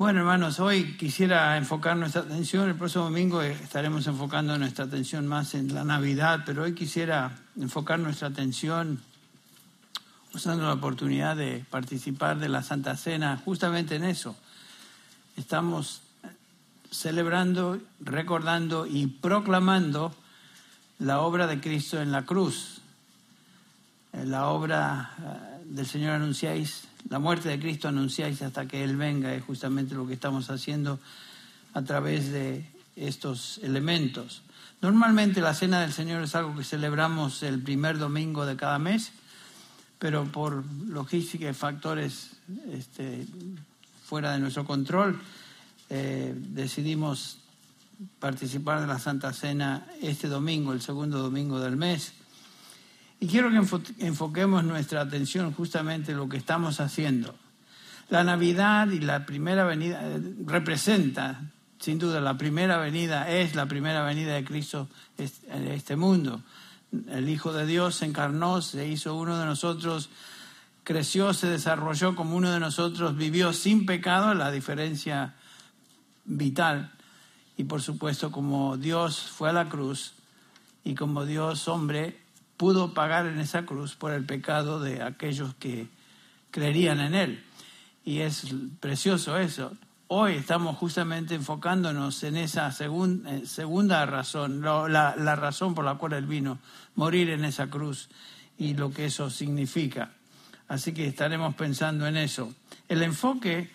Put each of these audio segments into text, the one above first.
Bueno, hermanos, hoy quisiera enfocar nuestra atención, el próximo domingo estaremos enfocando nuestra atención más en la Navidad, pero hoy quisiera enfocar nuestra atención usando la oportunidad de participar de la Santa Cena justamente en eso. Estamos celebrando, recordando y proclamando la obra de Cristo en la cruz, la obra eh, del Señor anunciáis la muerte de Cristo anunciáis hasta que Él venga, es justamente lo que estamos haciendo a través de estos elementos. Normalmente la Cena del Señor es algo que celebramos el primer domingo de cada mes, pero por logística y factores este, fuera de nuestro control, eh, decidimos participar de la Santa Cena este domingo, el segundo domingo del mes. Y quiero que enfoquemos nuestra atención justamente en lo que estamos haciendo. La Navidad y la primera venida eh, representa, sin duda, la primera venida es la primera venida de Cristo en este mundo. El Hijo de Dios se encarnó, se hizo uno de nosotros, creció, se desarrolló como uno de nosotros, vivió sin pecado, la diferencia vital. Y por supuesto, como Dios fue a la cruz y como Dios hombre, pudo pagar en esa cruz por el pecado de aquellos que creerían en Él. Y es precioso eso. Hoy estamos justamente enfocándonos en esa eh, segunda razón, la, la, razón por la cual Él vino, morir en esa cruz y lo que eso significa. Así que estaremos pensando en eso. El enfoque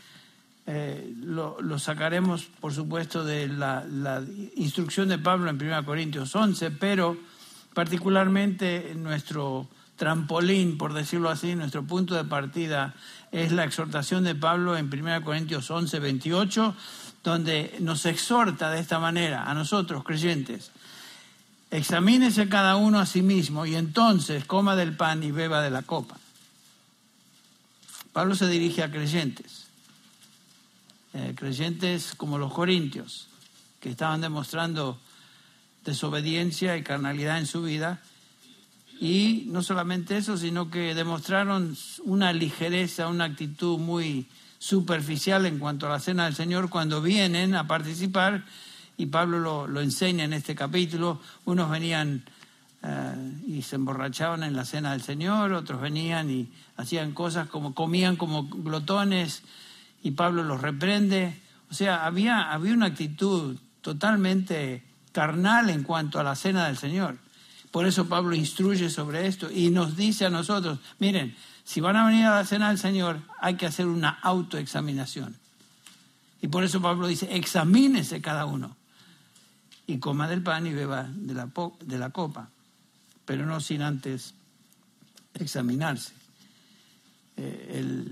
eh, lo, lo, sacaremos, por supuesto, de la, la instrucción de Pablo en 1 Corintios 11, pero particularmente nuestro trampolín, por decirlo así, nuestro punto de partida es la exhortación de Pablo en 1 Corintios 11, 28, donde nos exhorta de esta manera a nosotros creyentes. Examínese cada uno a sí mismo y entonces coma del pan y beba de la copa. Pablo se dirige a creyentes, eh, creyentes como los corintios, que estaban demostrando desobediencia y carnalidad en su vida. Y no solamente eso, sino que demostraron una ligereza, una actitud muy superficial en cuanto a la cena del Señor cuando vienen a participar, y Pablo lo, enseña en este capítulo, unos venían eh, y se emborrachaban en la cena del Señor, otros venían y hacían cosas como comían como glotones, y Pablo los reprende. O sea, había, había una actitud totalmente carnal en cuanto a la cena del Señor. Por eso Pablo instruye sobre esto y nos dice a nosotros, miren, si van a venir a la cena del Señor hay que hacer una autoexaminación. Y por eso Pablo dice, examínese cada uno y coma del pan y beba de la, de la copa, pero no sin antes examinarse. Eh,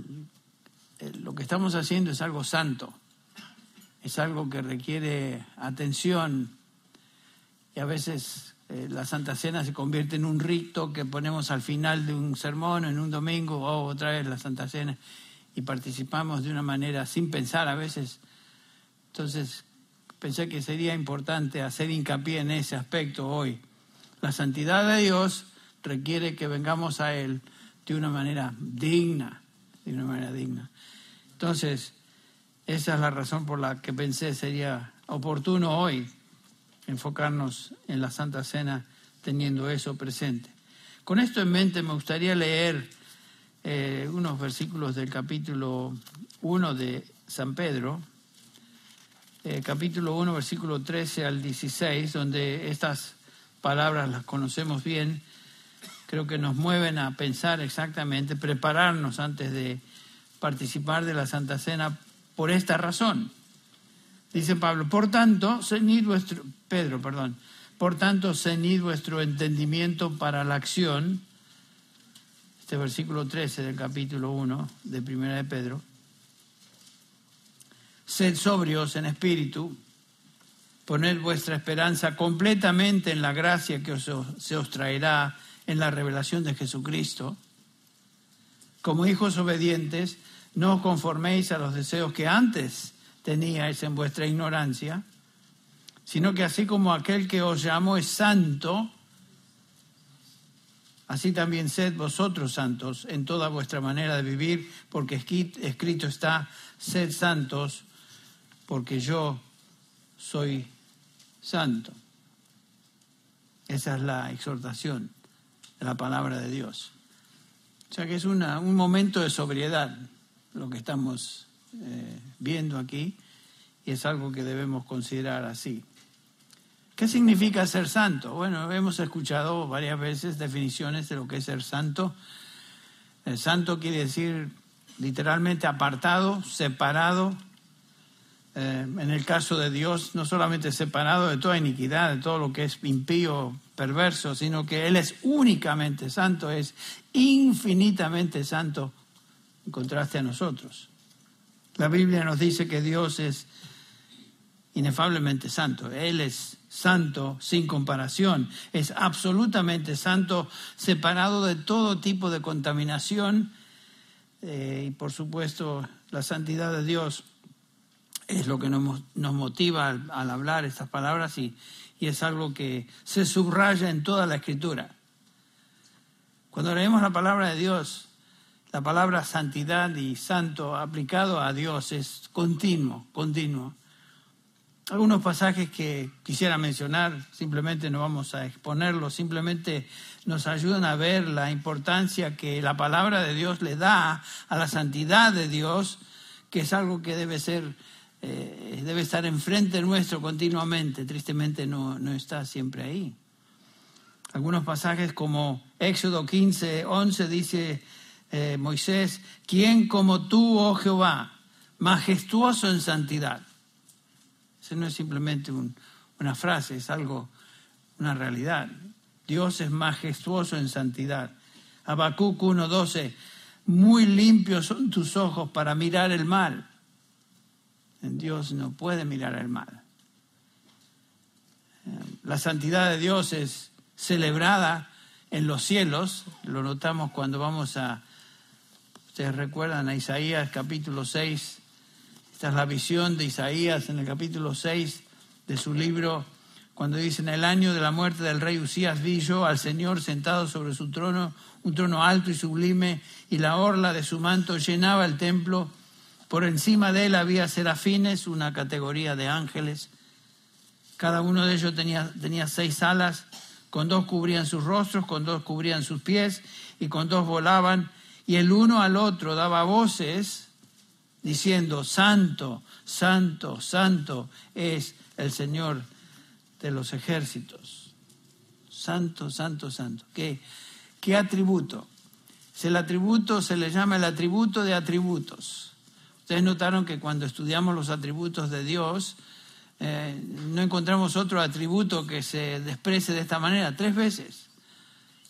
lo que estamos haciendo es algo santo, es algo que requiere atención, y a veces eh, la Santa Cena se convierte en un rito que ponemos al final de un sermón, en un domingo, o otra vez la Santa Cena, y participamos de una manera sin pensar a veces. Entonces, pensé que sería importante hacer hincapié en ese aspecto hoy. La santidad de Dios requiere que vengamos a Él de una manera digna, de una manera digna. Entonces, esa es la razón por la que pensé sería oportuno hoy enfocarnos en la Santa Cena teniendo eso presente. Con esto en mente me gustaría leer eh, unos versículos del capítulo 1 de San Pedro, eh, capítulo 1, versículo 13 al 16, donde estas palabras las conocemos bien, creo que nos mueven a pensar exactamente, prepararnos antes de participar de la Santa Cena por esta razón. Dice Pablo, por tanto, ceñid vuestro, Pedro, perdón, por tanto, ceñid vuestro entendimiento para la acción, este versículo 13 del capítulo 1 de Primera de Pedro, sed sobrios en espíritu, poned vuestra esperanza completamente en la gracia que se os traerá en la revelación de Jesucristo. Como hijos obedientes, no os conforméis a los deseos que antes teníais en vuestra ignorancia, sino que así como aquel que os llamó es santo, así también sed vosotros santos en toda vuestra manera de vivir, porque escrito está, sed santos, porque yo soy santo. Esa es la exhortación de la palabra de Dios. O sea que es una, un momento de sobriedad lo que estamos eh, viendo aquí y es algo que debemos considerar así. ¿Qué significa ser santo? Bueno, hemos escuchado varias veces definiciones de lo que es ser santo. El santo quiere decir literalmente apartado, separado. Eh, en el caso de Dios, no solamente separado de toda iniquidad, de todo lo que es impío, perverso, sino que Él es únicamente santo, es infinitamente santo en contraste a nosotros. La Biblia nos dice que Dios es inefablemente santo. Él es santo sin comparación. Es absolutamente santo, separado de todo tipo de contaminación. Eh, y por supuesto, la santidad de Dios es lo que nos, motiva al, hablar estas palabras y, y es algo que se subraya en toda la escritura. Cuando leemos la palabra de Dios, la palabra santidad y santo aplicado a Dios es continuo, continuo. Algunos pasajes que quisiera mencionar, simplemente no vamos a exponerlos, simplemente nos ayudan a ver la importancia que la palabra de Dios le da a la santidad de Dios, que es algo que debe ser, eh, debe estar enfrente nuestro continuamente. Tristemente no, no está siempre ahí. Algunos pasajes como Éxodo 15, 11 dice, eh, Moisés, ¿quién como tú, oh Jehová, majestuoso en santidad? Eso no es simplemente una frase, es algo, una realidad. Dios es majestuoso en santidad. Habacuc 1.12, muy limpios son tus ojos para mirar el mal. En Dios no puede mirar el mal. Eh, la santidad de Dios es celebrada en los cielos, lo notamos cuando vamos a Ustedes recuerdan a Isaías capítulo 6. Esta es la visión de Isaías en el capítulo 6 de su libro, cuando dice, en el año de la muerte del rey Usías vi yo al Señor sentado sobre su trono, un trono alto y sublime, y la orla de su manto llenaba el templo. Por encima de él había serafines, una categoría de ángeles. Cada uno de ellos tenía, tenía seis alas, con dos cubrían sus rostros, con dos cubrían sus pies, y con dos volaban y el uno al otro daba voces diciendo, Santo, Santo, Santo es el Señor de los ejércitos. Santo, Santo, Santo. ¿Qué, qué atributo? El atributo se le llama el atributo de atributos. Ustedes notaron que cuando estudiamos los atributos de Dios, eh, no encontramos otro atributo que se desprecie de esta manera tres veces.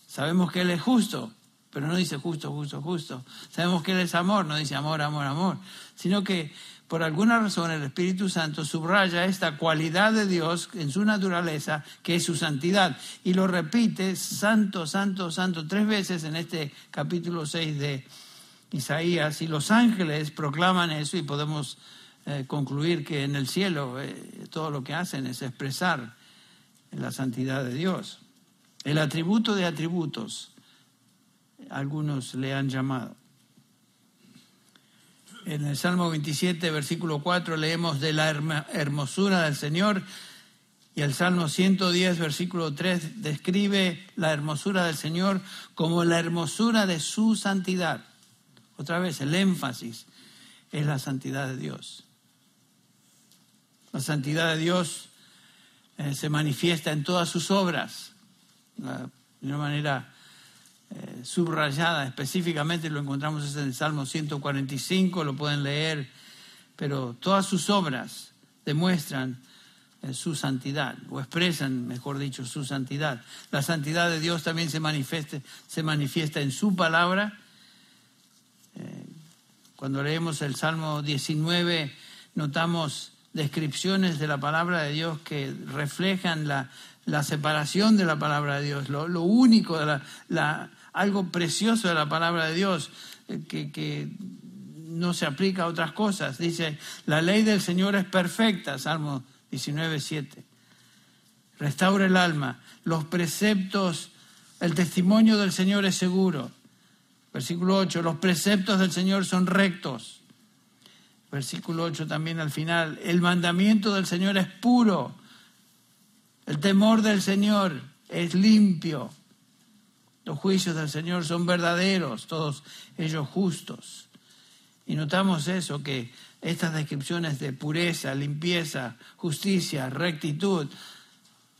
Sabemos que Él es justo, pero no dice justo, justo, justo. Sabemos que Él es amor, no dice amor, amor, amor, sino que por alguna razón el Espíritu Santo subraya esta cualidad de Dios en su naturaleza, que es su santidad, y lo repite santo, santo, santo tres veces en este capítulo 6 de Isaías, y los ángeles proclaman eso y podemos eh, concluir que en el cielo eh, todo lo que hacen es expresar la santidad de Dios. El atributo de atributos algunos le han llamado. En el Salmo 27, versículo 4, leemos de la hermosura del Señor y el Salmo 110, versículo 3, describe la hermosura del Señor como la hermosura de su santidad. Otra vez, el énfasis es la santidad de Dios. La santidad de Dios eh, se manifiesta en todas sus obras, de una manera eh, subrayada específicamente, lo encontramos en el Salmo 145, lo pueden leer, pero todas sus obras demuestran eh, su santidad, o expresan, mejor dicho, su santidad. La santidad de Dios también se manifiesta, se manifiesta en su palabra. Eh, cuando leemos el Salmo 19, notamos descripciones de la palabra de Dios que reflejan la, separación de la palabra de Dios, lo, único de la, algo precioso de la palabra de Dios eh, que, no se aplica a otras cosas. Dice, la ley del Señor es perfecta, Salmo 19, 7. Restaura el alma. Los preceptos, el testimonio del Señor es seguro. Versículo 8, los preceptos del Señor son rectos. Versículo 8 también al final. El mandamiento del Señor es puro. El temor del Señor es limpio. Los juicios del Señor son verdaderos, todos ellos justos. Y notamos eso, que estas descripciones de pureza, limpieza, justicia, rectitud,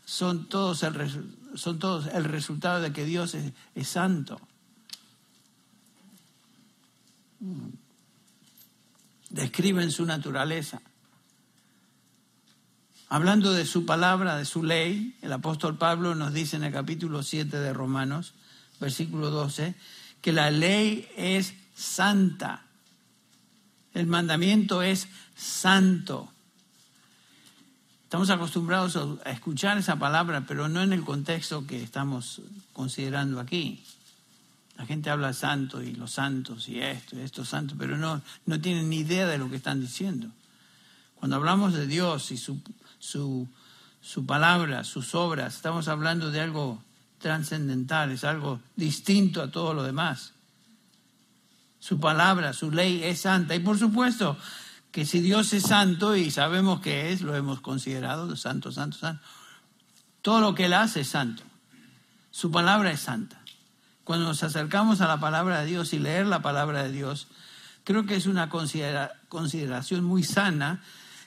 son todos el, son todos el resultado de que Dios es, es santo. Describen su naturaleza. Hablando de su palabra, de su ley, el apóstol Pablo nos dice en el capítulo 7 de Romanos, versículo 12, que la ley es santa. El mandamiento es santo. Estamos acostumbrados a escuchar esa palabra, pero no en el contexto que estamos considerando aquí. La gente habla santo y los santos y esto y esto santo, pero no, no tienen ni idea de lo que están diciendo. Cuando hablamos de Dios y su, su, su palabra, sus obras, estamos hablando de algo trascendental, es algo distinto a todo lo demás. Su palabra, su ley es santa. Y por supuesto que si Dios es santo y sabemos que es, lo hemos considerado, santo, santo, santo, todo lo que Él hace es santo. Su palabra es santa. Cuando nos acercamos a la palabra de Dios y leer la palabra de Dios, creo que es una consideración muy sana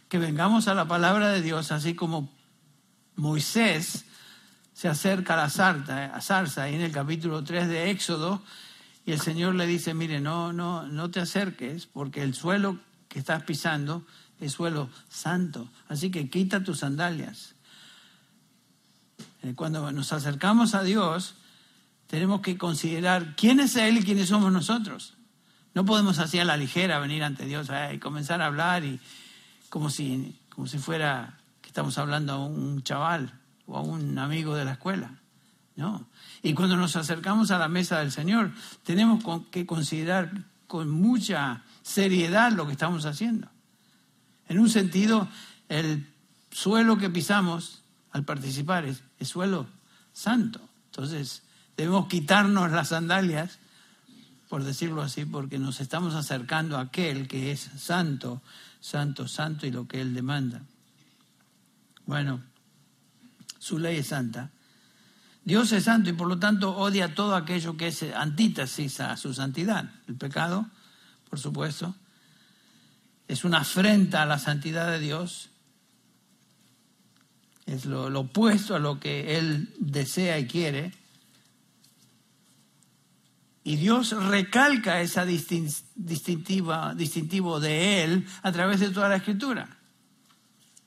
que vengamos a la palabra de Dios, así como Moisés se acerca a la zarza, a zarza ahí en el capítulo 3 de Éxodo, y el Señor le dice, mire, no, no, no te acerques, porque el suelo que estás pisando es suelo santo, así que quita tus sandalias. Eh, cuando nos acercamos a Dios, tenemos que considerar quién es Él y quiénes somos nosotros. No podemos así a la ligera venir ante Dios y comenzar a hablar y, como si, como si fuera que estamos hablando a un chaval o a un amigo de la escuela. No. Y cuando nos acercamos a la mesa del Señor, tenemos que considerar con mucha seriedad lo que estamos haciendo. En un sentido, el suelo que pisamos al participar es, es suelo santo. Entonces, debemos quitarnos las sandalias, por decirlo así, porque nos estamos acercando a aquel que es santo santo, santo y lo que Él demanda. Bueno, su ley es santa. Dios es santo y por lo tanto odia todo aquello que es antítesis a su santidad. El pecado, por supuesto, es una afrenta a la santidad de Dios. Es lo, lo opuesto a lo que Él desea y quiere. Y Dios recalca distintiva, distintivo de Él a través de toda la escritura.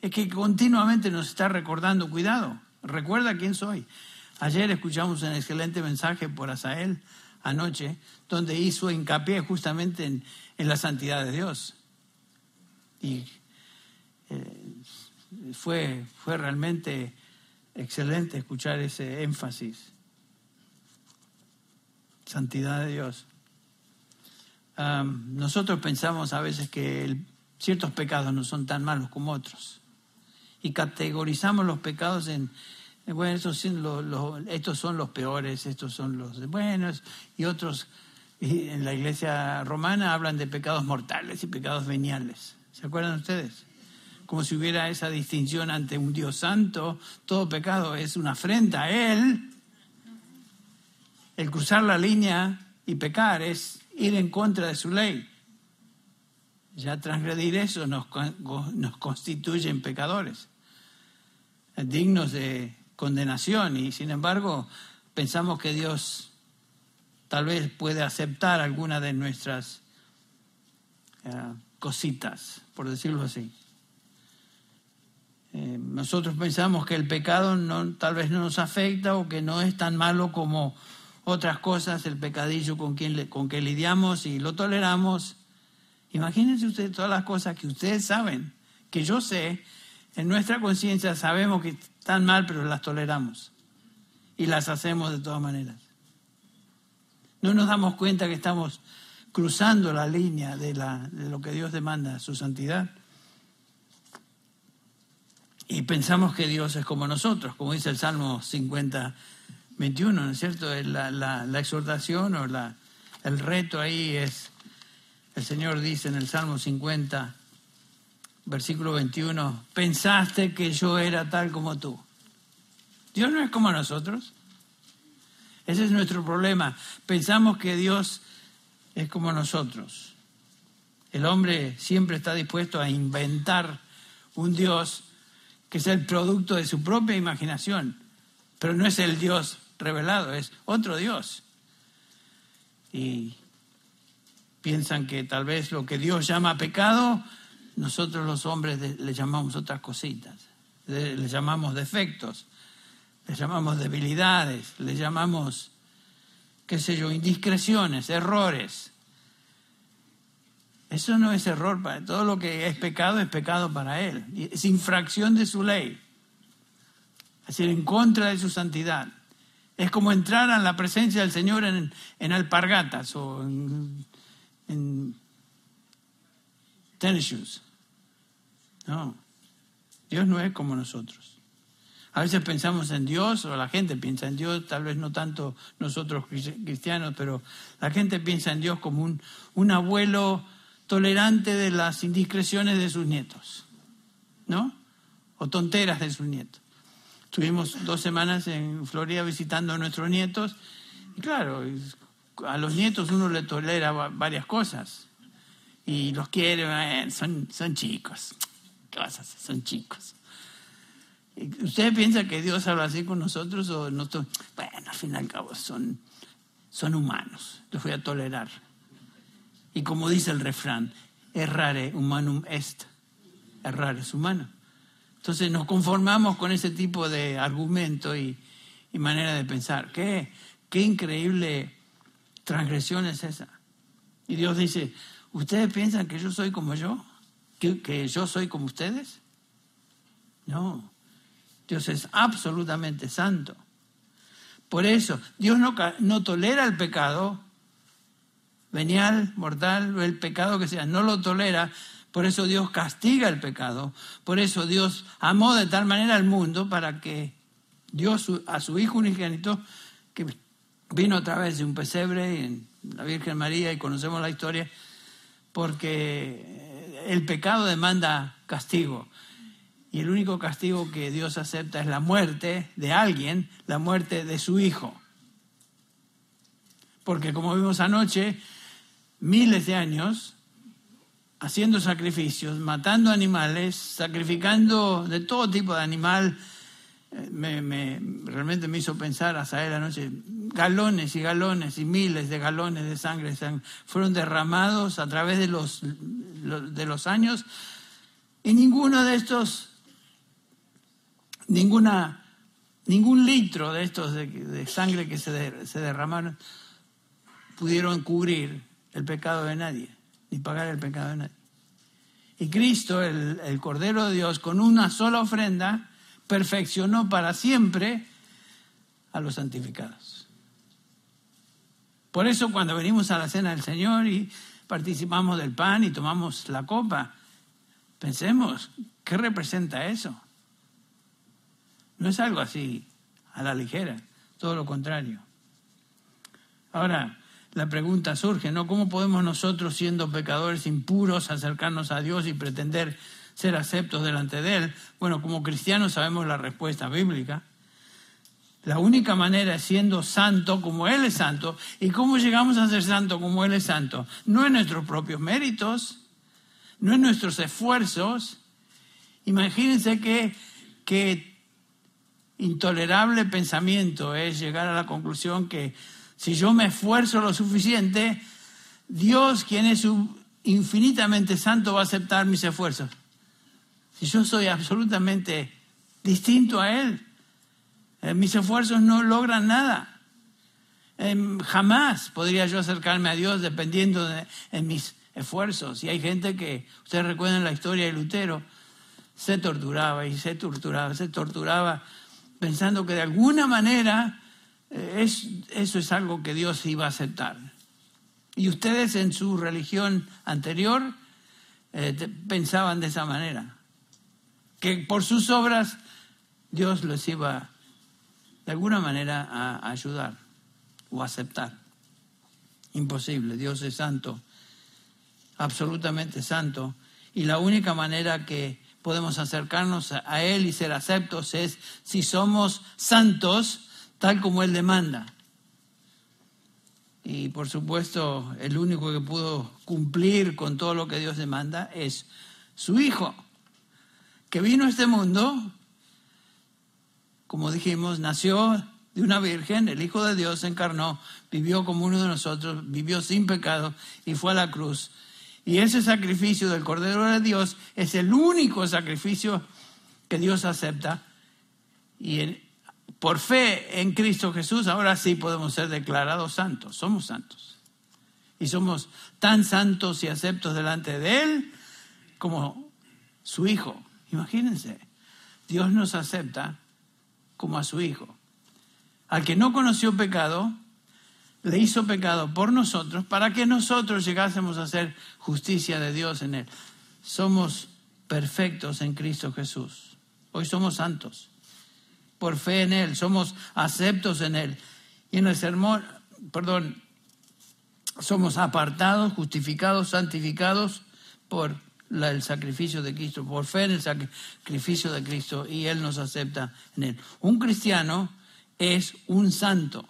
Es que continuamente nos está recordando, cuidado, recuerda quién soy. Ayer escuchamos un excelente mensaje por Asael anoche, donde hizo hincapié justamente en, la santidad de Dios. Y eh, fue, fue realmente excelente escuchar ese énfasis santidad de Dios. nosotros pensamos a veces que ciertos pecados no son tan malos como otros. Y categorizamos los pecados en, bueno, estos son, estos son los peores, estos son los buenos, y otros en la iglesia romana hablan de pecados mortales y pecados veniales. ¿Se acuerdan ustedes? Como si hubiera esa distinción ante un Dios santo, todo pecado es una afrenta a Él, el cruzar la línea y pecar es ir en contra de su ley. Ya transgredir eso nos, nos constituyen pecadores, dignos de condenación y sin embargo pensamos que Dios tal vez puede aceptar alguna de nuestras eh, cositas, por decirlo así. Eh, nosotros pensamos que el pecado no, tal vez no nos afecta o que no es tan malo como otras cosas, el pecadillo con, quien, con que lidiamos y lo toleramos. Imagínense ustedes todas las cosas que ustedes saben, que yo sé, en nuestra conciencia sabemos que están mal, pero las toleramos y las hacemos de todas maneras. No nos damos cuenta que estamos cruzando la línea de, la, de lo que Dios demanda, su santidad. Y pensamos que Dios es como nosotros, como dice el Salmo 50, 21, ¿no es cierto? La, exhortación o la, el reto ahí es, el Señor dice en el Salmo 50, versículo 21, pensaste que yo era tal como tú. Dios no es como nosotros. Ese es nuestro problema. Pensamos que Dios es como nosotros. El hombre siempre está dispuesto a inventar un Dios que es el producto de su propia imaginación, pero no es el Dios revelado, es otro Dios. Y piensan que tal vez lo que Dios llama pecado, nosotros los hombres le llamamos otras cositas, le llamamos defectos, le llamamos debilidades, le llamamos, qué sé yo, indiscreciones, errores. Eso no es error para todo lo que es pecado es pecado para él, es infracción de su ley, es decir, en contra de su santidad. Es como entrar a la presencia del Señor en, en alpargatas o en, en tennis shoes. No, Dios no es como nosotros. A veces pensamos en Dios, o la gente piensa en Dios, tal vez no tanto nosotros cristianos, pero la gente piensa en Dios como un, un abuelo tolerante de las indiscreciones de sus nietos, ¿no? O tonteras de sus nietos. Estuvimos dos semanas en Florida visitando a nuestros nietos, y claro, a los nietos uno le tolera varias cosas, y los quiere, son, son chicos, ¿qué? Son chicos. ¿Ustedes piensan que Dios habla así con nosotros o nosotros? Bueno, al fin y al cabo son, son humanos, los voy a tolerar. Y como dice el refrán, errare humanum est, errar es humano. Entonces nos conformamos con ese tipo de argumento y, manera de pensar. ¿Qué, qué increíble transgresión es esa. Y Dios dice, ¿ustedes piensan que yo soy como yo? que yo soy como ustedes? No, Dios es absolutamente santo. Por eso, Dios no, no tolera el pecado, venial, mortal, el pecado que sea, no lo tolera. Por eso Dios castiga el pecado. Por eso Dios amó de tal manera al mundo para que dio a su Hijo unigénito, que vino a través de un pesebre en la Virgen María y conocemos la historia, porque el pecado demanda castigo. Y el único castigo que Dios acepta es la muerte de alguien, la muerte de su hijo. Porque como vimos anoche, miles de años haciendo sacrificios, matando animales, sacrificando de todo tipo de animal, me, realmente me hizo pensar hasta la noche, galones y galones y miles de galones de sangre fueron derramados a través de los, de los años y ninguno de estos ninguna, ningún litro de estos de, sangre que se, se derramaron pudieron cubrir el pecado de nadie, ni pagar el pecado de nadie. Y Cristo, el, el, Cordero de Dios, con una sola ofrenda, perfeccionó para siempre a los santificados. Por eso cuando venimos a la cena del Señor y participamos del pan y tomamos la copa, pensemos, ¿qué representa eso? No es algo así a la ligera, todo lo contrario. Ahora, la pregunta surge, ¿no? ¿Cómo podemos nosotros, siendo pecadores impuros, acercarnos a Dios y pretender ser aceptos delante de Él? Bueno, como cristianos sabemos la respuesta bíblica. La única manera es siendo santo como Él es santo. ¿Y cómo llegamos a ser santo como Él es santo? No en nuestros propios méritos, no en nuestros esfuerzos. Imagínense que, que intolerable pensamiento es llegar a la conclusión que si yo me esfuerzo lo suficiente, Dios, quien es infinitamente santo, va a aceptar mis esfuerzos. Yo soy absolutamente distinto a Él, eh, mis esfuerzos no logran nada. Em, jamás podría yo acercarme a Dios dependiendo de mis esfuerzos. Y hay gente que, ustedes recuerdan la historia de Lutero, se torturaba y se torturaba, se torturaba pensando que de alguna manera eh, eso es algo que Dios iba a aceptar. Y ustedes en su religión anterior eh, pensaban de esa manera, que por sus obras Dios les iba de alguna manera a ayudar o aceptar. Imposible, Dios es santo, absolutamente santo, Y la única manera que podemos acercarnos a Él y ser aceptos es si somos santos tal como Él demanda. Y por supuesto, el único que pudo cumplir con todo lo que Dios demanda es su Hijo, que vino a este mundo, como dijimos, nació de una virgen, el Hijo de Dios se encarnó, vivió como uno de nosotros, vivió sin pecado y fue a la cruz. Y ese sacrificio del Cordero de Dios es el único sacrificio que Dios acepta. Y por fe en Cristo Jesús, ahora sí podemos ser declarados santos. Somos santos. Y somos tan santos y aceptos delante de Él como su Hijo. Imagínense, Dios nos acepta como a su Hijo. Al que no conoció pecado, le hizo pecado por nosotros para que nosotros llegásemos a ser justicia de Dios en Él. Somos perfectos en Cristo Jesús. Hoy somos santos. Por fe en Él, somos aceptos en Él. Y en el sermón, perdón, somos apartados, justificados, santificados por el sacrificio de Cristo, por fe en el sacrificio de Cristo y Él nos acepta en Él. Un cristiano es un santo.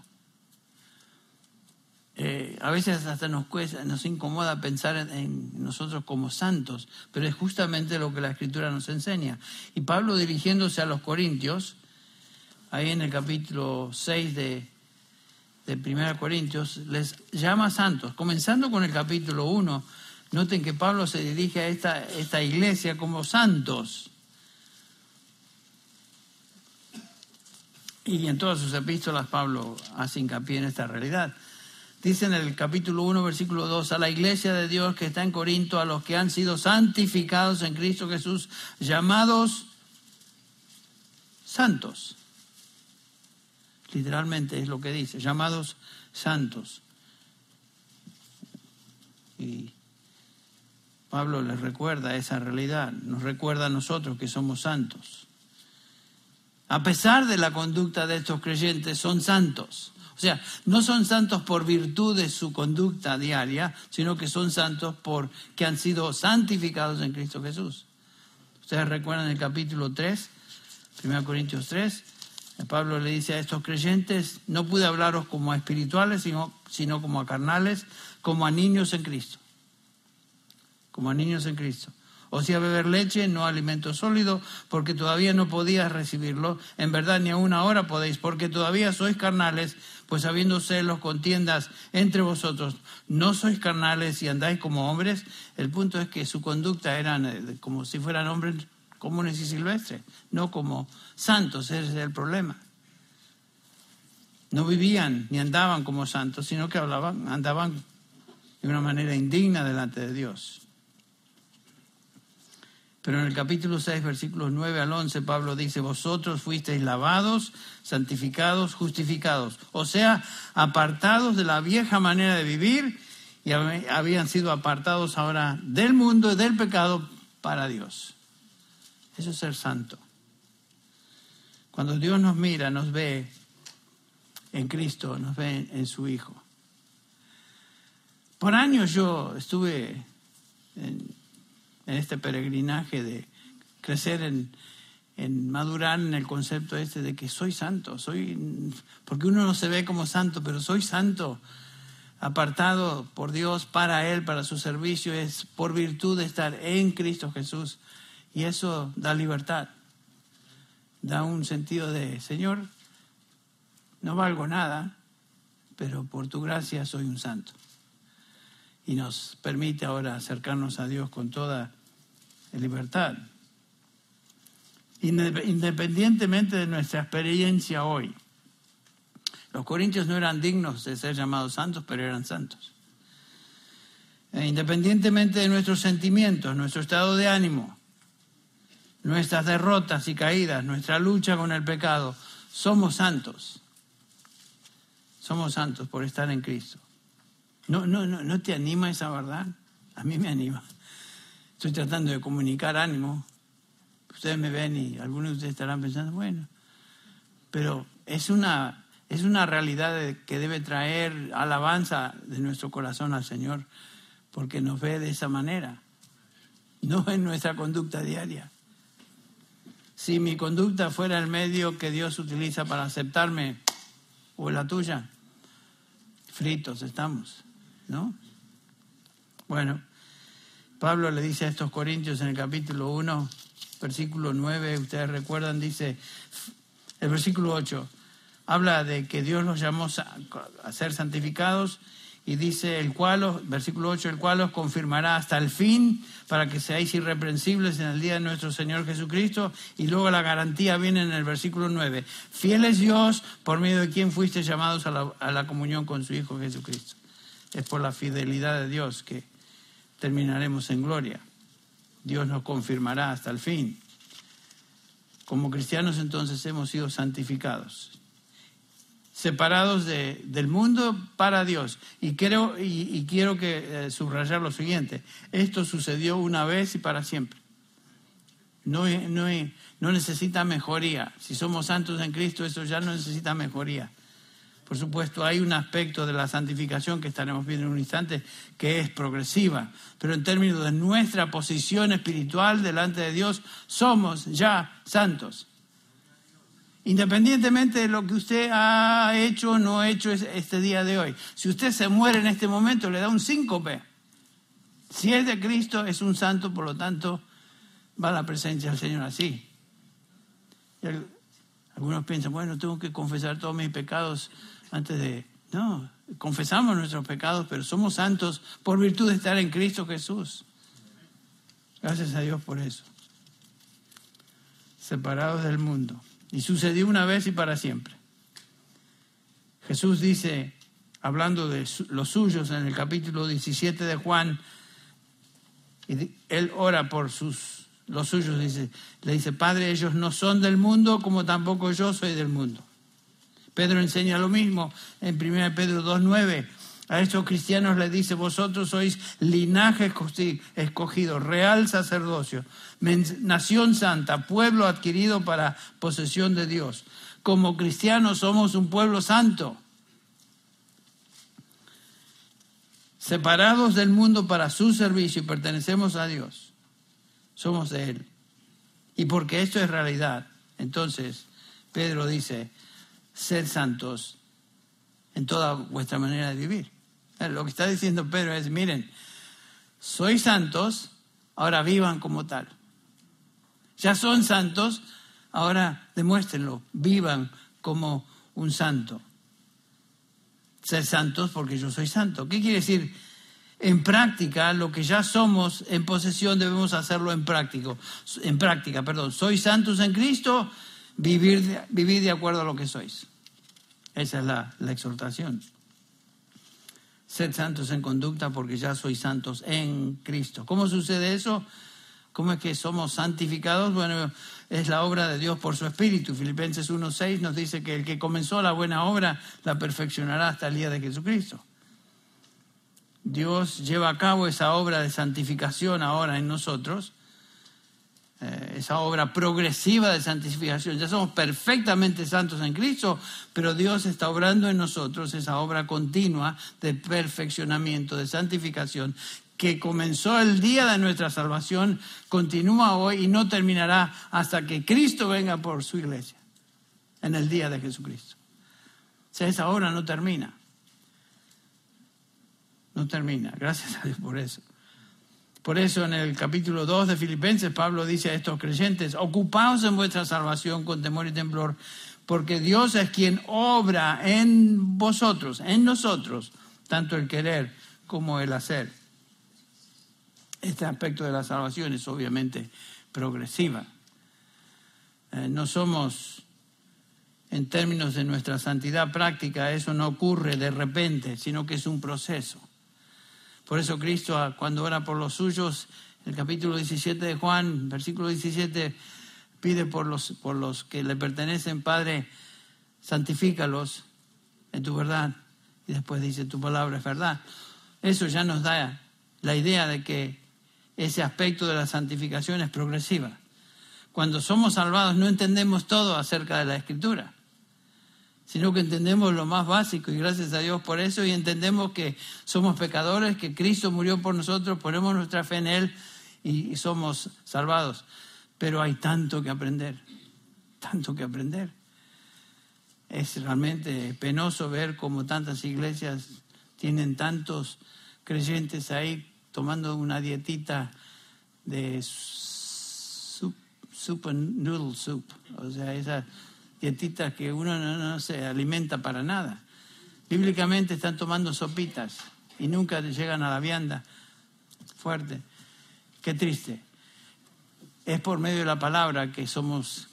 Eh, a veces hasta nos cuesta, nos incomoda pensar en, nosotros como santos, pero es justamente lo que la Escritura nos enseña. Y Pablo dirigiéndose a los Corintios, ahí en el capítulo 6 de, de 1 Corintios, les llama santos. Comenzando con el capítulo 1, noten que Pablo se dirige a esta, esta iglesia como santos. Y en todas sus epístolas Pablo hace hincapié en esta realidad. Dice en el capítulo 1, versículo 2, a la iglesia de Dios que está en Corinto, a los que han sido santificados en Cristo Jesús, llamados santos. Literalmente es lo que dice, llamados santos. Y Pablo les recuerda esa realidad, nos recuerda a nosotros que somos santos a pesar de la conducta de estos creyentes, son santos. O sea, no son santos por virtud de su conducta diaria, sino que son santos porque han sido santificados en Cristo Jesús. Ustedes recuerdan el capítulo 3, 1 Corintios 3, Pablo le dice a estos creyentes, no pude hablaros como a espirituales, sino, sino como a carnales, como a niños en Cristo. Como a niños en Cristo o sea, beber leche, no alimento sólido, porque todavía no podías recibirlo. En verdad, ni aún ahora podéis, porque todavía sois carnales, pues habiendo celos, contiendas entre vosotros, no sois carnales y andáis como hombres. El punto es que su conducta era eh, como si fueran hombres comunes y silvestres, no como santos, ese es el problema. No vivían ni andaban como santos, sino que hablaban, andaban de una manera indigna delante de Dios. Pero en el capítulo 6, versículos 9 al 11, Pablo dice, vosotros fuisteis lavados, santificados, justificados, o sea, apartados de la vieja manera de vivir y habían sido apartados ahora del mundo y del pecado para Dios. Eso es ser santo. Cuando Dios nos mira, nos ve en Cristo, nos ve en su Hijo. Por años yo estuve en en este peregrinaje de crecer en, madurar en el concepto este de que soy santo, soy, porque uno no se ve como santo, pero soy santo, apartado por Dios para Él, para su servicio, es por virtud de estar en Cristo Jesús. Y eso da libertad, da un sentido de, Señor, no valgo nada, pero por tu gracia soy un santo. Y nos permite ahora acercarnos a Dios con toda libertad. Independientemente de nuestra experiencia hoy, los corintios no eran dignos de ser llamados santos, pero eran santos. E independientemente de nuestros sentimientos, nuestro estado de ánimo, nuestras derrotas y caídas, nuestra lucha con el pecado, somos santos. Somos santos por estar en Cristo. No, no, no, ¿no te anima esa verdad? A mí me anima. Estoy tratando de comunicar ánimo. Ustedes me ven y algunos de ustedes estarán pensando, bueno, pero es una, es una realidad que debe traer alabanza de nuestro corazón al Señor, porque nos ve de esa manera. no en nuestra conducta diaria. Si mi conducta fuera el medio que Dios utiliza para aceptarme o la tuya, fritos estamos, ¿no? Bueno, Pablo le dice a estos corintios en el capítulo 1, versículo 9, ustedes recuerdan, dice, el versículo 8, habla de que Dios nos llamó a ser santificados y dice el cual, versículo 8, el cual os confirmará hasta el fin para que seáis irreprensibles en el día de nuestro Señor Jesucristo. Y luego la garantía viene en el versículo 9. Fiel es Dios por medio de quien fuiste llamados a la, a la comunión con su Hijo Jesucristo. Es por la fidelidad de Dios que terminaremos en gloria. Dios nos confirmará hasta el fin. Como cristianos entonces hemos sido santificados separados de, del mundo para Dios. Y, creo, y, quiero que, eh, subrayar lo siguiente, esto sucedió una vez y para siempre. No, no, no necesita mejoría. Si somos santos en Cristo, eso ya no necesita mejoría. Por supuesto, hay un aspecto de la santificación que estaremos viendo en un instante que es progresiva, pero en términos de nuestra posición espiritual delante de Dios, somos ya santos. Independientemente de lo que usted ha hecho o no ha hecho este día de hoy. Si usted se muere en este momento, le da un síncope. Si es de Cristo, es un santo, por lo tanto, va a la presencia del Señor así. algunos piensan, bueno, tengo que confesar todos mis pecados antes de... No, confesamos nuestros pecados, pero somos santos por virtud de estar en Cristo Jesús. Gracias a Dios por eso. Separados del mundo. Y sucedió una vez y para siempre. Jesús dice, hablando de los suyos en el capítulo 17 de Juan, y él ora por sus, los suyos, dice, le dice, Padre, ellos no son del mundo como tampoco yo soy del mundo. Pedro enseña lo mismo en 1 Pedro 2.9. A estos cristianos les dice, vosotros sois linaje escogido, real sacerdocio, nación santa, pueblo adquirido para posesión de Dios. Como cristianos somos un pueblo santo, separados del mundo para su servicio y pertenecemos a Dios. Somos de Él. Y porque esto es realidad, entonces Pedro dice, sed santos en toda vuestra manera de vivir. Lo que está diciendo Pedro es, miren, sois santos, ahora vivan como tal. Ya son santos, ahora demuéstrenlo, vivan como un santo. Ser santos porque yo soy santo. ¿Qué quiere decir? En práctica, lo que ya somos en posesión debemos hacerlo en práctico. En práctica, perdón. Sois santos en Cristo, vivir vivir de acuerdo a lo que sois. Esa es la, exhortación. Sed santos en conducta porque ya sois santos en Cristo. ¿Cómo sucede eso? ¿Cómo es que somos santificados? Bueno, es la obra de Dios por su Espíritu. Filipenses 1.6 nos dice que el que comenzó la buena obra la perfeccionará hasta el día de Jesucristo. Dios lleva a cabo esa obra de santificación ahora en nosotros, eh, esa obra progresiva de santificación. Ya somos perfectamente santos en Cristo, pero Dios está obrando en nosotros esa obra continua de perfeccionamiento, de santificación, que comenzó el día de nuestra salvación, continúa hoy y no terminará hasta que Cristo venga por su iglesia, en el día de Jesucristo. O sea, esa hora no termina. No termina. Gracias a Dios por eso. Por eso en el capítulo 2 de Filipenses Pablo dice a estos creyentes, ocupaos en vuestra salvación con temor y temblor, porque Dios es quien obra en vosotros, en nosotros, tanto el querer como el hacer este aspecto de la salvación es obviamente progresiva. Eh, no somos, en términos de nuestra santidad práctica, eso no ocurre de repente, sino que es un proceso. Por eso Cristo, cuando ora por los suyos, el capítulo 17 de Juan, versículo 17, pide por los, por los que le pertenecen, Padre, santifícalos en tu verdad. Y después dice, tu palabra es verdad. Eso ya nos da la idea de que ese aspecto de la santificación es progresiva. Cuando somos salvados no entendemos todo acerca de la escritura, sino que entendemos lo más básico y gracias a Dios por eso y entendemos que somos pecadores, que Cristo murió por nosotros, ponemos nuestra fe en Él y, somos salvados. Pero hay tanto que aprender, tanto que aprender. Es realmente penoso ver cómo tantas iglesias tienen tantos creyentes ahí tomando una dietita de soup, soup and noodle soup, o sea, esas dietitas que uno no, se alimenta para nada. Bíblicamente están tomando sopitas y nunca llegan a la vianda fuerte. Qué triste. Es por medio de la palabra que somos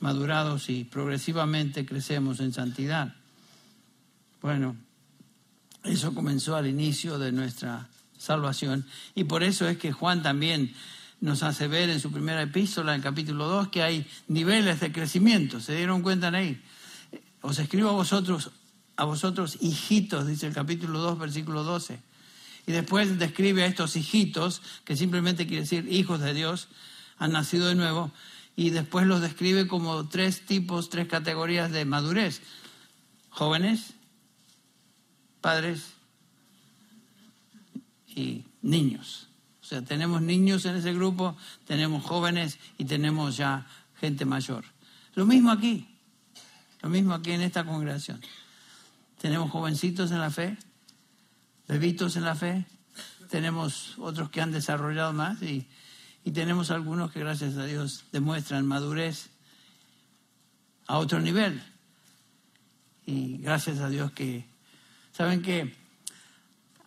madurados y progresivamente crecemos en santidad. Bueno, eso comenzó al inicio de nuestra salvación y por eso es que Juan también nos hace ver en su primera epístola, en capítulo 2, que hay niveles de crecimiento. ¿Se dieron cuenta ahí? Os escribo a vosotros, a vosotros hijitos, dice el capítulo 2, versículo 12. Y después describe a estos hijitos, que simplemente quiere decir hijos de Dios, han nacido de nuevo, y después los describe como tres tipos, tres categorías de madurez. Jóvenes, padres y niños. O sea, tenemos niños en ese grupo, tenemos jóvenes y tenemos ya gente mayor. Lo mismo aquí, lo mismo aquí en esta congregación. Tenemos jovencitos en la fe, bebitos en la fe, tenemos otros que han desarrollado más y, y tenemos algunos que gracias a Dios demuestran madurez a otro nivel. Y gracias a Dios que ¿Saben qué?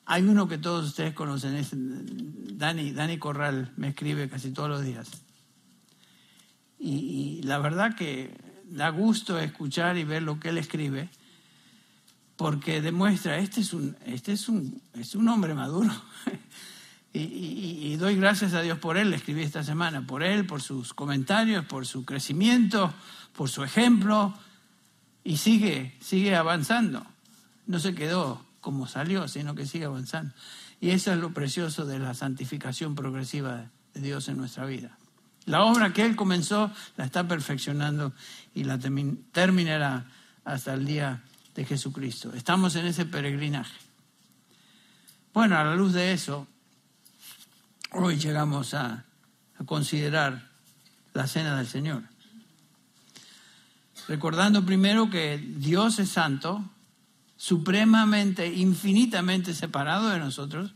Hay uno que todos ustedes conocen, es Dani, Dani Corral, me escribe casi todos los días. Y, la verdad que da gusto escuchar y ver lo que él escribe, porque demuestra, este es un, este es un, es un hombre maduro. y, y, doy gracias a Dios por él, le escribí esta semana, por él, por sus comentarios, por su crecimiento, por su ejemplo, y sigue, sigue avanzando no se quedó como salió, sino que sigue avanzando. Y eso es lo precioso de la santificación progresiva de Dios en nuestra vida. La obra que Él comenzó la está perfeccionando y la terminará hasta el día de Jesucristo. Estamos en ese peregrinaje. Bueno, a la luz de eso, hoy llegamos a, a considerar la cena del Señor. Recordando primero que Dios es santo, supremamente, infinitamente separado de nosotros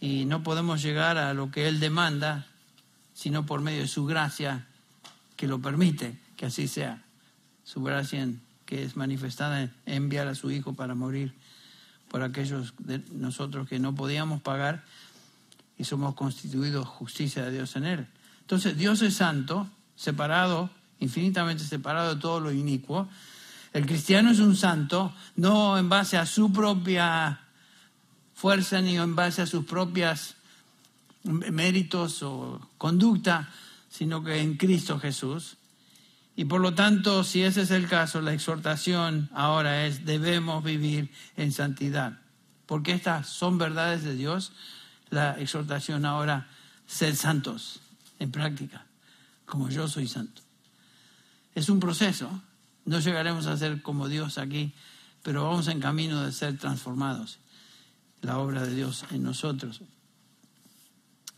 y no podemos llegar a lo que Él demanda sino por medio de su gracia que lo permite que así sea. Su gracia que es manifestada en enviar a su Hijo para morir por aquellos de nosotros que no podíamos pagar y somos constituidos justicia de Dios en Él. Entonces Dios es santo, separado, infinitamente separado de todo lo inicuo, el cristiano es un santo, no en base a su propia fuerza ni en base a sus propias méritos o conducta, sino que en Cristo Jesús. Y por lo tanto, si ese es el caso, la exhortación ahora es debemos vivir en santidad. Porque estas son verdades de Dios, la exhortación ahora, ser santos en práctica, como yo soy santo. Es un proceso, no llegaremos a ser como Dios aquí, pero vamos en camino de ser transformados. La obra de Dios en nosotros.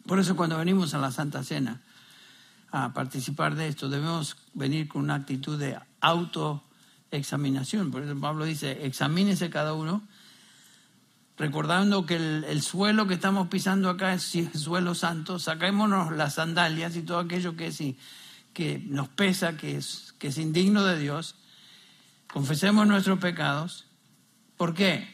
Por eso cuando venimos a la Santa Cena a participar de esto, debemos venir con una actitud de autoexaminación. Por eso Pablo dice, examínese cada uno, recordando que el, suelo que estamos pisando acá es, suelo santo, saquémonos las sandalias y todo aquello que, sí, que nos pesa, que es que es indigno de Dios, confesemos nuestros pecados. ¿Por qué?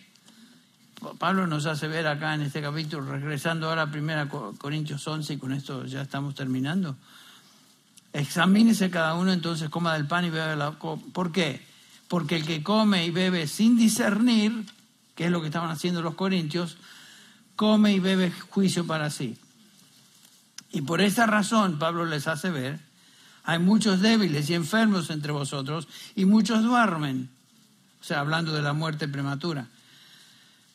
Pablo nos hace ver acá en este capítulo, regresando ahora a 1 Corintios 11, y con esto ya estamos terminando. Examínese cada uno, entonces coma del pan y bebe la copa. ¿Por qué? Porque el que come y bebe sin discernir, que es lo que estaban haciendo los corintios, come y bebe juicio para sí. Y por esa razón Pablo les hace ver hay muchos débiles y enfermos entre vosotros y muchos duermen. O sea, hablando de la muerte prematura.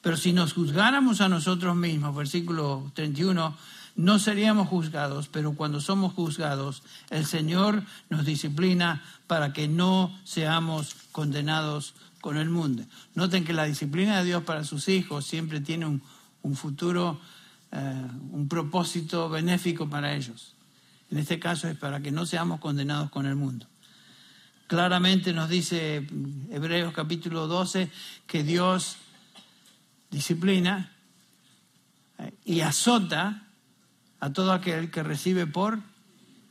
Pero si nos juzgáramos a nosotros mismos, versículo 31, no seríamos juzgados, pero cuando somos juzgados, el Señor nos disciplina para que no seamos condenados con el mundo. Noten que la disciplina de Dios para sus hijos siempre tiene un, futuro eh, un propósito benéfico para ellos. En este caso es para que no seamos condenados con el mundo. Claramente nos dice Hebreos capítulo 12 que Dios disciplina eh, y azota a todo aquel que recibe por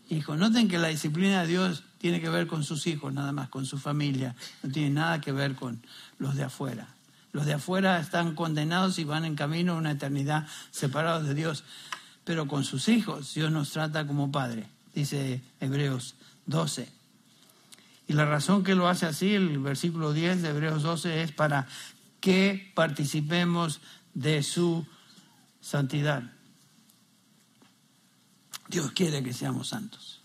hijo. Noten que la disciplina de Dios tiene que ver con sus hijos, nada más, con su familia, no tiene nada que ver con los de afuera. Los de afuera están condenados y van en camino a una eternidad separados de Dios, pero con sus hijos Dios nos trata como padre, dice Hebreos 12. Y la razón que lo hace así, el versículo 10 de Hebreos 12, es para que participemos de su santidad. Dios quiere que seamos santos.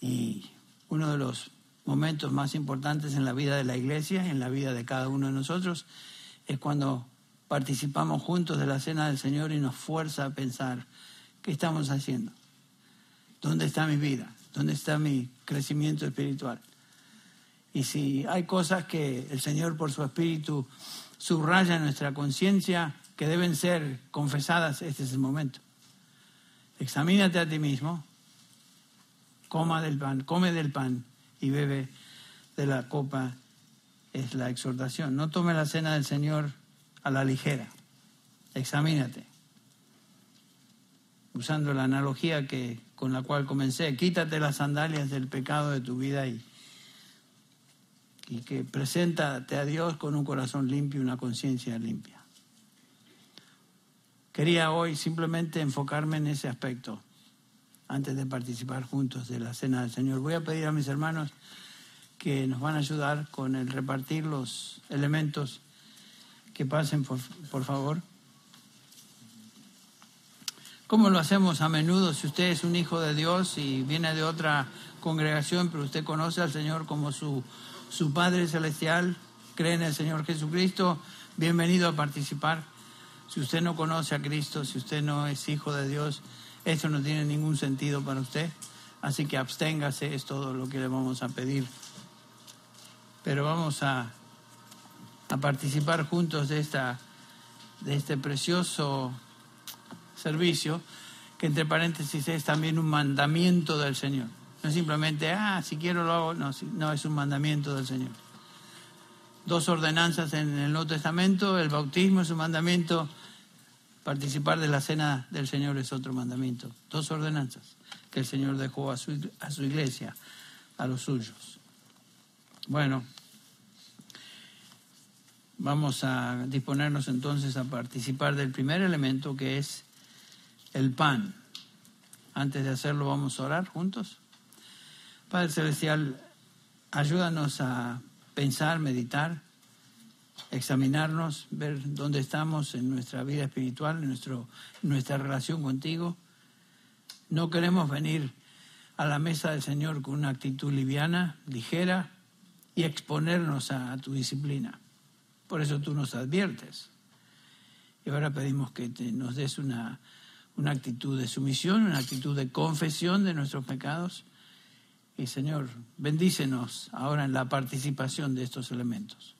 Y uno de los momentos más importantes en la vida de la iglesia, en la vida de cada uno de nosotros, es cuando participamos juntos de la cena del Señor y nos fuerza a pensar, ¿qué estamos haciendo? ¿Dónde está mi vida? ¿Dónde está mi crecimiento espiritual? Y si hay cosas que el Señor por su espíritu subraya en nuestra conciencia que deben ser confesadas, este es el momento. Examínate a ti mismo, coma del pan, come del pan y bebe de la copa, es la exhortación. No tome la cena del Señor a la ligera. Examínate. Usando la analogía que, con la cual comencé, quítate las sandalias del pecado de tu vida y y que preséntate a Dios con un corazón limpio y una conciencia limpia. Quería hoy simplemente enfocarme en ese aspecto antes de participar juntos de la cena del Señor. Voy a pedir a mis hermanos que nos van a ayudar con el repartir los elementos que pasen, por, por favor. ¿Cómo lo hacemos a menudo si usted es un hijo de Dios y viene de otra congregación, pero usted conoce al Señor como su su Padre Celestial, cree en el Señor Jesucristo, bienvenido a participar. Si usted no conoce a Cristo, si usted no es hijo de Dios, esto no tiene ningún sentido para usted. Así que absténgase, es todo lo que le vamos a pedir. Pero vamos a, a participar juntos de, esta, de este precioso servicio, que entre paréntesis es también un mandamiento del Señor. No es simplemente, ah, si quiero lo hago. No, no, es un mandamiento del Señor. Dos ordenanzas en el Nuevo Testamento, el bautismo es un mandamiento, participar de la cena del Señor es otro mandamiento. Dos ordenanzas que el Señor dejó a su, a su iglesia, a los suyos. Bueno, vamos a disponernos entonces a participar del primer elemento que es el pan. Antes de hacerlo vamos a orar juntos. Padre Celestial, ayúdanos a pensar, meditar, examinarnos, ver dónde estamos en nuestra vida espiritual, en, nuestro, nuestra relación contigo. No queremos venir a la mesa del Señor con una actitud liviana, ligera y exponernos a, tu disciplina. Por eso tú nos adviertes. Y ahora pedimos que nos des una, una actitud de sumisión, una actitud de confesión de nuestros pecados y Señor, bendícenos ahora en la participación de estos elementos.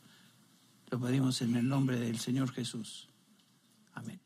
Lo pedimos en el nombre del Señor Jesús. Amén.